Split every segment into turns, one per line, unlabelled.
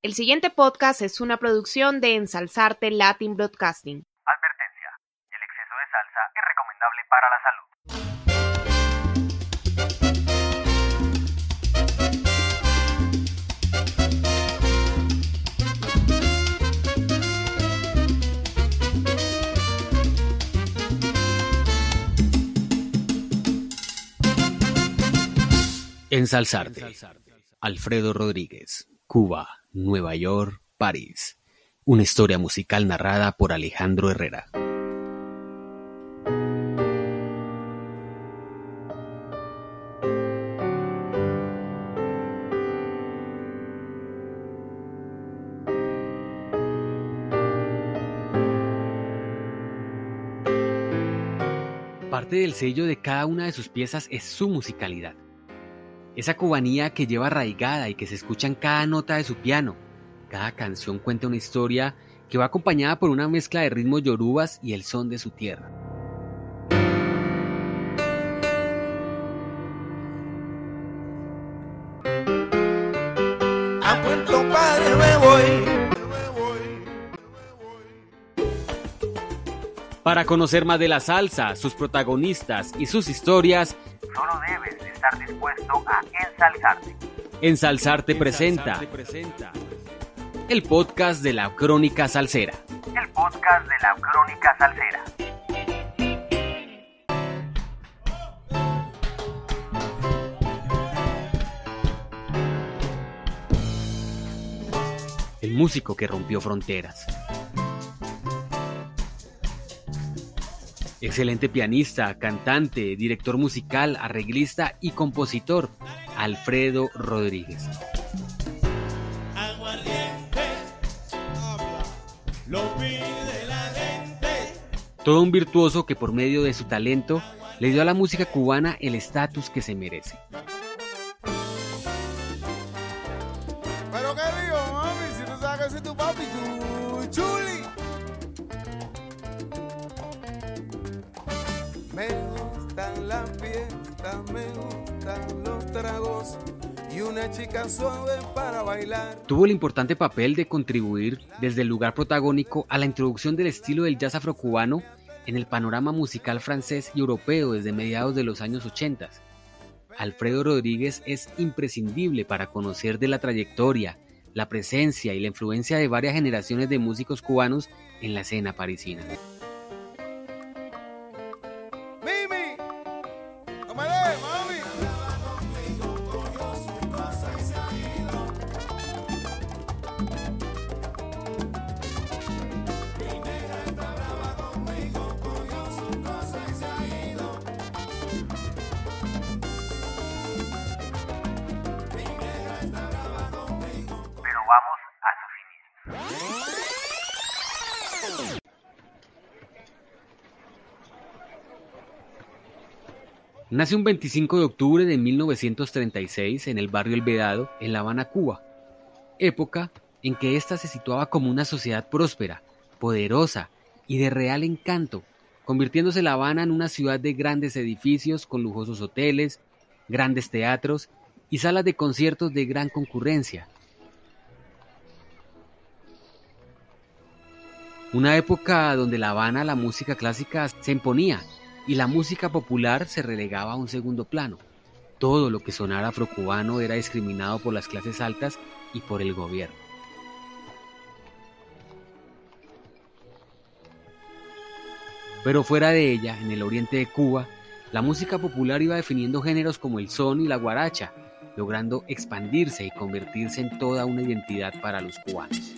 El siguiente podcast es una producción de Ensalzarte Latin Broadcasting.
Advertencia. El exceso de salsa es recomendable para la salud.
Ensalzarte. Alfredo Rodríguez. Cuba, Nueva York, París. Una historia musical narrada por Alejandro Herrera. Parte del sello de cada una de sus piezas es su musicalidad. Esa cubanía que lleva arraigada y que se escucha en cada nota de su piano. Cada canción cuenta una historia que va acompañada por una mezcla de ritmos yorubas y el son de su tierra.
A Puerto Padre me voy.
Para conocer más de la salsa, sus protagonistas y sus historias,
Solo debes de estar dispuesto a ensalzarte.
Ensalzarte presenta el podcast de la Crónica Salsera.
El podcast de la Crónica Salsera.
El músico que rompió fronteras. Excelente pianista, cantante, director musical, arreglista y compositor, Alfredo Rodríguez. Todo un virtuoso que por medio de su talento le dio a la música cubana el estatus que se merece. Tuvo el importante papel de contribuir desde el lugar protagónico a la introducción del estilo del jazz afrocubano en el panorama musical francés y europeo desde mediados de los años 80. Alfredo Rodríguez es imprescindible para conocer de la trayectoria, la presencia y la influencia de varias generaciones de músicos cubanos en la escena parisina. Nace un 25 de octubre de 1936 en el barrio El Vedado, en La Habana, Cuba, época en que ésta se situaba como una sociedad próspera, poderosa y de real encanto, convirtiéndose La Habana en una ciudad de grandes edificios con lujosos hoteles, grandes teatros y salas de conciertos de gran concurrencia. Una época donde La Habana la música clásica se imponía y la música popular se relegaba a un segundo plano. Todo lo que sonara afrocubano era discriminado por las clases altas y por el gobierno. Pero fuera de ella, en el oriente de Cuba, la música popular iba definiendo géneros como el son y la guaracha, logrando expandirse y convertirse en toda una identidad para los cubanos.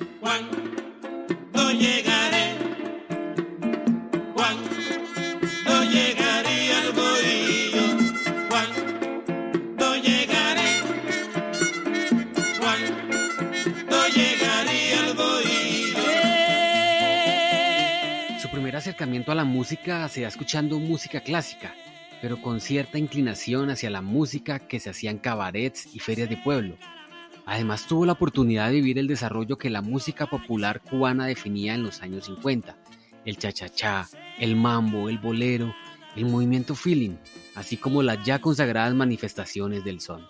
A la música se da escuchando música clásica, pero con cierta inclinación hacia la música que se hacía en cabarets y ferias de pueblo. Además tuvo la oportunidad de vivir el desarrollo que la música popular cubana definía en los años 50, el cha-cha-cha, el mambo, el bolero, el movimiento feeling, así como las ya consagradas manifestaciones del son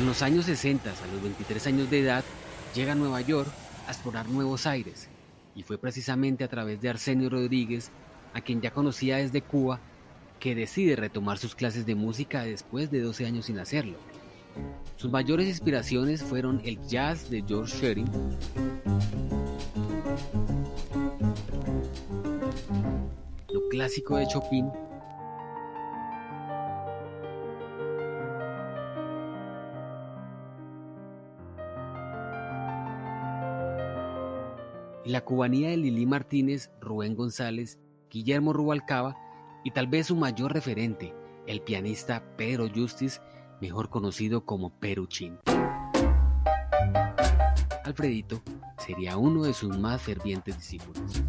En los años 60, a los 23 años de edad, llega a Nueva York a explorar nuevos aires, y fue precisamente a través de Arsenio Rodríguez, a quien ya conocía desde Cuba, que decide retomar sus clases de música después de 12 años sin hacerlo. Sus mayores inspiraciones fueron el jazz de George Shearing, lo clásico de Chopin y la cubanía de Lili Martínez, Rubén González, Guillermo Rubalcaba y tal vez su mayor referente, el pianista Pedro Justice, mejor conocido como Peruchín. Alfredito sería uno de sus más fervientes discípulos.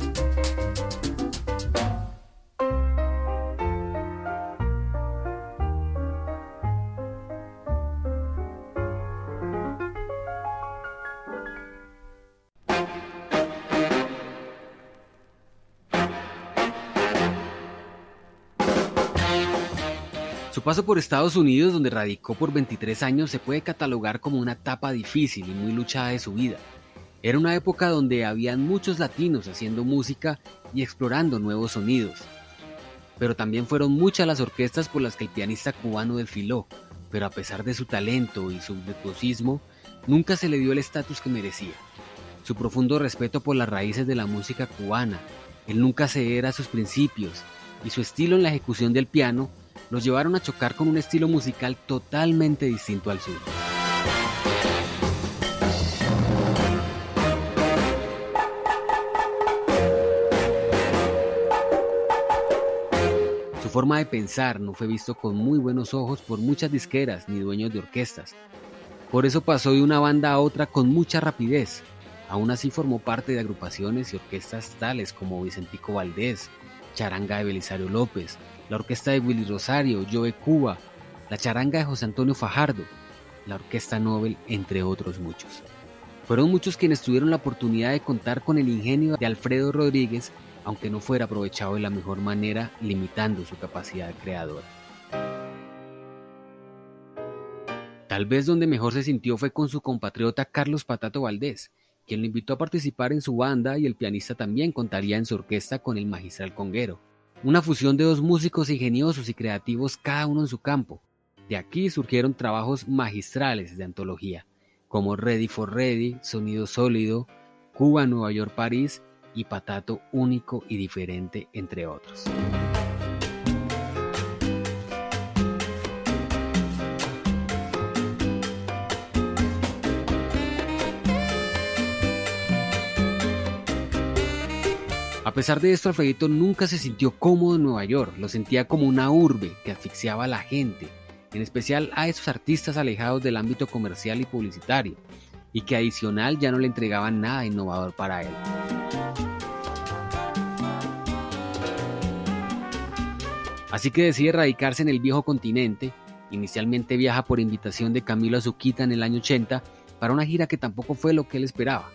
Su paso por Estados Unidos, donde radicó por 23 años, se puede catalogar como una etapa difícil y muy luchada de su vida. Era una época donde habían muchos latinos haciendo música y explorando nuevos sonidos. Pero también fueron muchas las orquestas por las que el pianista cubano desfiló, pero a pesar de su talento y su virtuosismo, nunca se le dio el estatus que merecía. Su profundo respeto por las raíces de la música cubana, el nunca ceder a sus principios y su estilo en la ejecución del piano los llevaron a chocar con un estilo musical totalmente distinto al suyo. Su forma de pensar no fue visto con muy buenos ojos por muchas disqueras ni dueños de orquestas. Por eso pasó de una banda a otra con mucha rapidez. Aún así formó parte de agrupaciones y orquestas tales como Vicentico Valdés, Charanga de Belisario López, la orquesta de Willy Rosario, Joe Cuba, la charanga de José Antonio Fajardo, la orquesta Nobel, entre otros muchos. Fueron muchos quienes tuvieron la oportunidad de contar con el ingenio de Alfredo Rodríguez, aunque no fuera aprovechado de la mejor manera, limitando su capacidad creadora. Tal vez donde mejor se sintió fue con su compatriota Carlos Patato Valdés, quien lo invitó a participar en su banda y el pianista también contaría en su orquesta con el magistral conguero una fusión de dos músicos ingeniosos y creativos cada uno en su campo. De aquí surgieron trabajos magistrales de antología, como Ready for Ready, Sonido Sólido, Cuba, Nueva York, París y Patato Único y Diferente, entre otros. A pesar de esto, Alfredito nunca se sintió cómodo en Nueva York, lo sentía como una urbe que asfixiaba a la gente, en especial a esos artistas alejados del ámbito comercial y publicitario, y que adicional ya no le entregaban nada innovador para él. Así que decide radicarse en el viejo continente, inicialmente viaja por invitación de Camilo Azuquita en el año 80 para una gira que tampoco fue lo que él esperaba,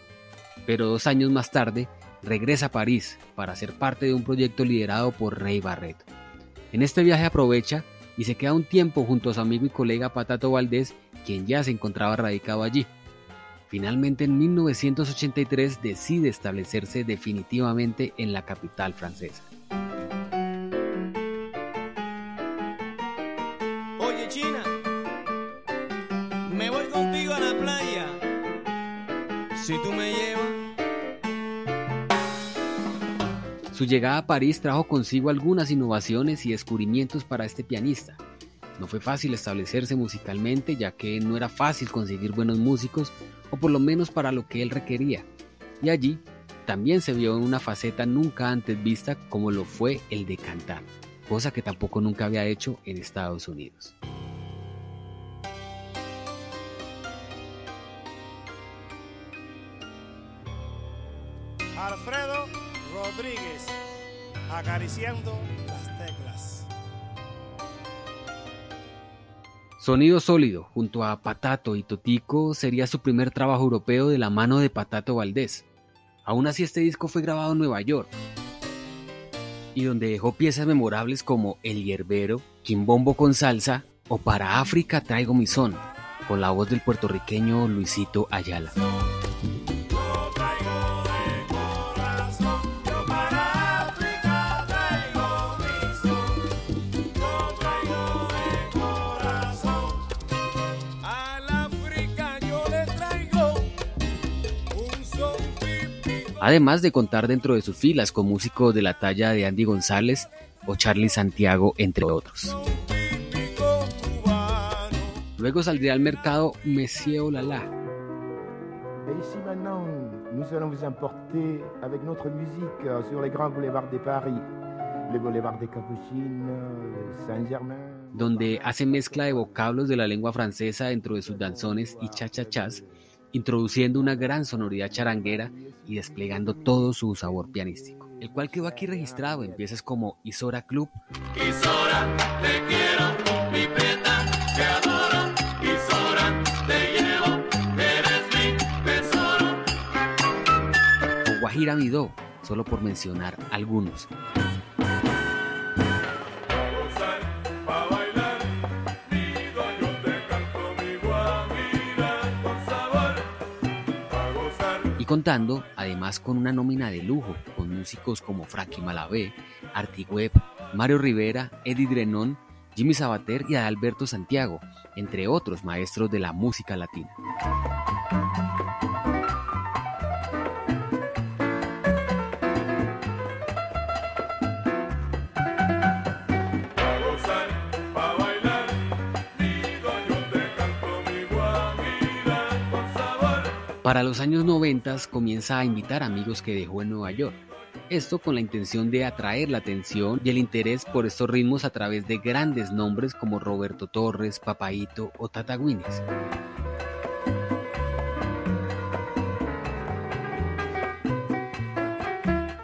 pero dos años más tarde regresa a París para ser parte de un proyecto liderado por Rey Barreto. En este viaje aprovecha y se queda un tiempo junto a su amigo y colega Patato Valdés, quien ya se encontraba radicado allí. Finalmente en 1983 decide establecerse definitivamente en la capital francesa. Su llegada a París trajo consigo algunas innovaciones y descubrimientos para este pianista. No fue fácil establecerse musicalmente ya que no era fácil conseguir buenos músicos o por lo menos para lo que él requería. Y allí también se vio en una faceta nunca antes vista como lo fue el de cantar, cosa que tampoco nunca había hecho en Estados Unidos.
Alfredo Rodríguez, acariciando las teclas.
Sonido sólido, junto a Patato y Totico, sería su primer trabajo europeo de la mano de Patato Valdés. Aún así este disco fue grabado en Nueva York, y donde dejó piezas memorables como El Hierbero, Quimbombo con Salsa o Para África Traigo mi Son. con la voz del puertorriqueño Luisito Ayala. Además de contar dentro de sus filas con músicos de la talla de Andy González o Charlie Santiago, entre otros. Luego saldría al mercado Monsieur Olala.
Et ici maintenant, nous allons vous emporter avec notre musique sur les grands boulevards de Paris, le boulevard des Capucines, Saint-Germain.
donde hace mezcla de vocablos de la lengua francesa dentro de sus danzones y chachachas, introduciendo una gran sonoridad charanguera y desplegando todo su sabor pianístico, el cual quedó aquí registrado en piezas como Isora Club,
Isora, te quiero, mi preta, te adoro. Isora, te llevo, eres mi tesoro.
o Guajira Midó, solo por mencionar algunos. Contando además con una nómina de lujo, con músicos como Frankie Malavé, Artigüeb, Mario Rivera, Eddie Drenón, Jimmy Sabater y Adalberto Santiago, entre otros maestros de la música latina. Para los años 90 comienza a invitar amigos que dejó en Nueva York. Esto con la intención de atraer la atención y el interés por estos ritmos a través de grandes nombres como Roberto Torres, Papaito o Tata Guinness.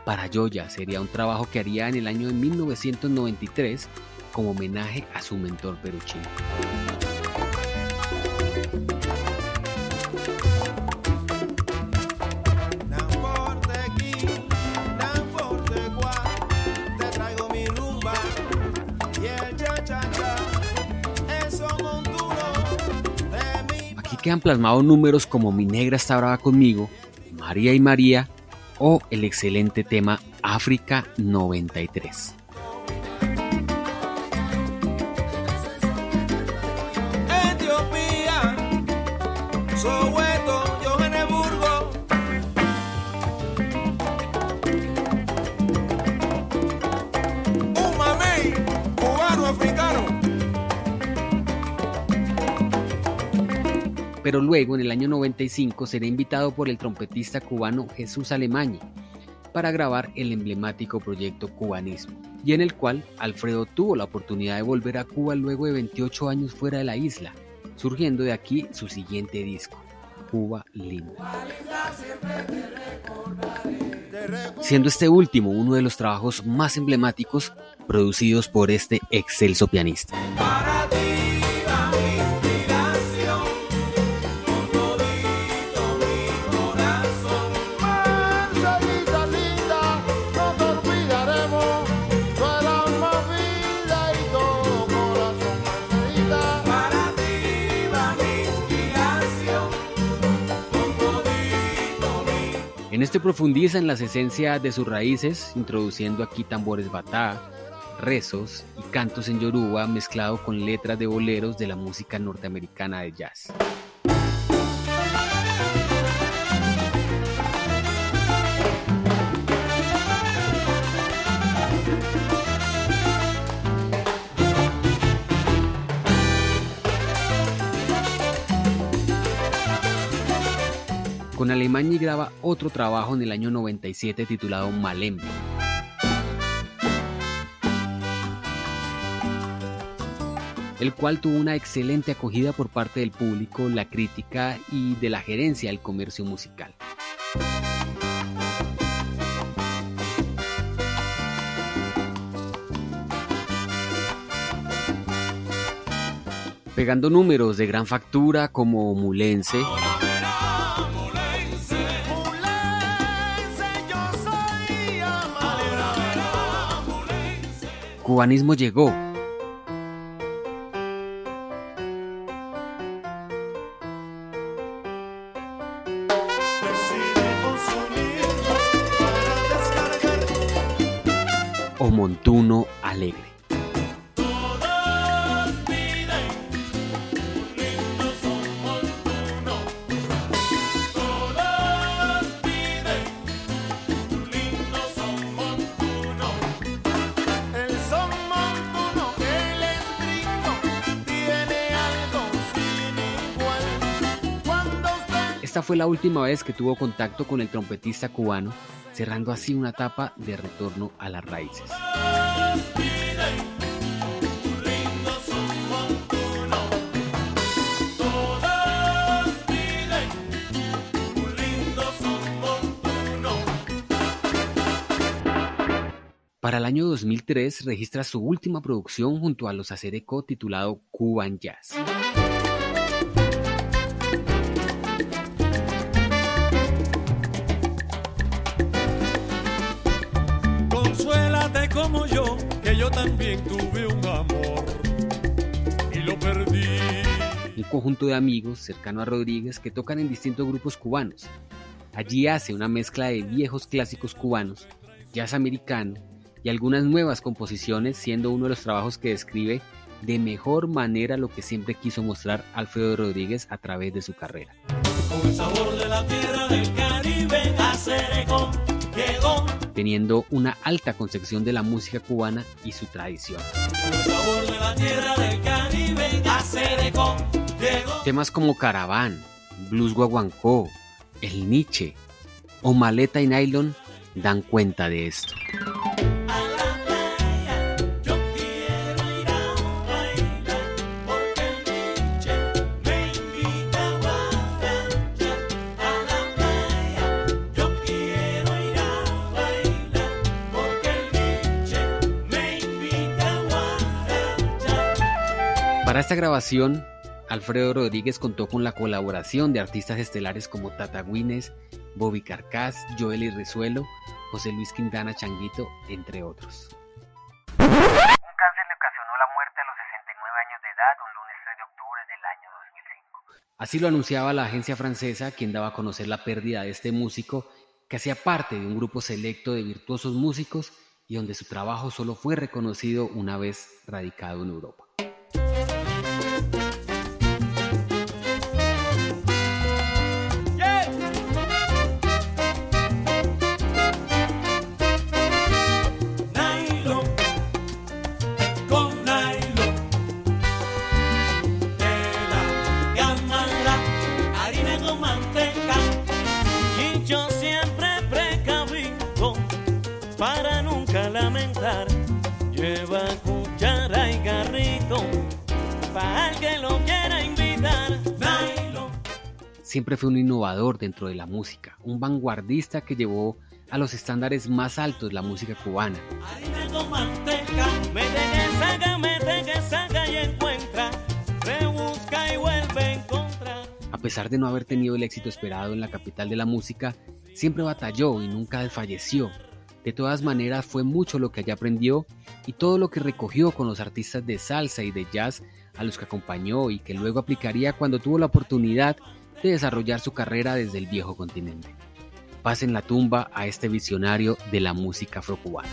Para Yoya sería un trabajo que haría en el año de 1993 como homenaje a su mentor peruchino. Quedan plasmados números como Mi negra está brava conmigo, María y María o el excelente tema África 93. Pero luego, en el año 95, será invitado por el trompetista cubano Jesús Alemañi para grabar el emblemático proyecto Cubanismo, y en el cual Alfredo tuvo la oportunidad de volver a Cuba luego de 28 años fuera de la isla, surgiendo de aquí su siguiente disco, Cuba Linda. Siendo este último uno de los trabajos más emblemáticos producidos por este excelso pianista. En este profundiza en las esencias de sus raíces, introduciendo aquí tambores batá, rezos y cantos en yoruba mezclado con letras de boleros de la música norteamericana de jazz. Con Alemania graba otro trabajo en el año 97 titulado Malembe. el cual tuvo una excelente acogida por parte del público, la crítica y de la gerencia del comercio musical. Pegando números de gran factura como Mulense, Cubanismo llegó. La última vez que tuvo contacto con el trompetista cubano, cerrando así una etapa de retorno a las raíces. Para el año 2003 registra su última producción junto a los Acereco titulado Cuban Jazz.
Un
conjunto de amigos cercano a Rodríguez que tocan en distintos grupos cubanos. Allí hace una mezcla de viejos clásicos cubanos, jazz americano y algunas nuevas composiciones, siendo uno de los trabajos que describe de mejor manera lo que siempre quiso mostrar Alfredo Rodríguez a través de su carrera.
Con el sabor de la tierra del Caribe, Acereco llegó.
teniendo una alta concepción de la música cubana y su tradición.
Con el sabor de la tierra del Caribe, Acereco llegó.
Temas como Caraván, Blues Guaguancó, El Nietzsche o Maleta y Nylon dan cuenta de esto. Para esta grabación, Alfredo Rodríguez contó con la colaboración de artistas estelares como Tata Guinness, Bobby Carcas, Joel y Resuelo, José Luis Quintana Changuito, entre otros.
Un cáncer le ocasionó la muerte a los 69 años de edad un lunes 3 de octubre del año 2005.
Así lo anunciaba la agencia francesa, quien daba a conocer la pérdida de este músico, que hacía parte de un grupo selecto de virtuosos músicos y donde su trabajo solo fue reconocido una vez radicado en Europa.
Yo siempre precavido para nunca lamentar. Lleva cuchara y garrito para el que lo quiera invitar.
Siempre fue un innovador dentro de la música, un vanguardista que llevó a los estándares más altos la música cubana.
Harina con manteca, mete que saca, mete que saca y encuentra,
pesar de no haber tenido el éxito esperado en la capital de la música, siempre batalló y nunca desfalleció. De todas maneras, fue mucho lo que allá aprendió y todo lo que recogió con los artistas de salsa y de jazz a los que acompañó y que luego aplicaría cuando tuvo la oportunidad de desarrollar su carrera desde el viejo continente. Paz en la tumba a este visionario de la música afrocubana.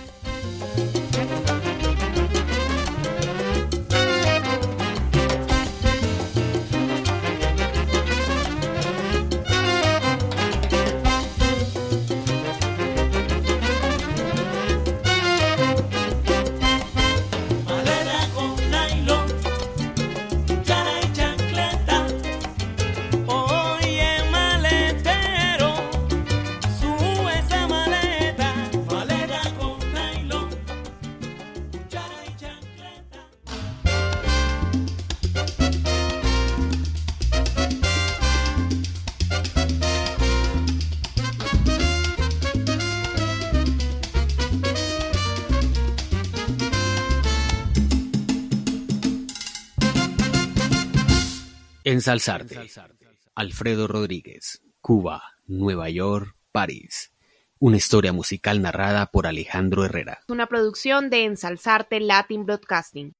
Ensalzarte. Alfredo Rodríguez. Cuba, Nueva York, París. Una historia musical narrada por Alejandro Herrera.
Una producción de Ensalzarte Latin Broadcasting.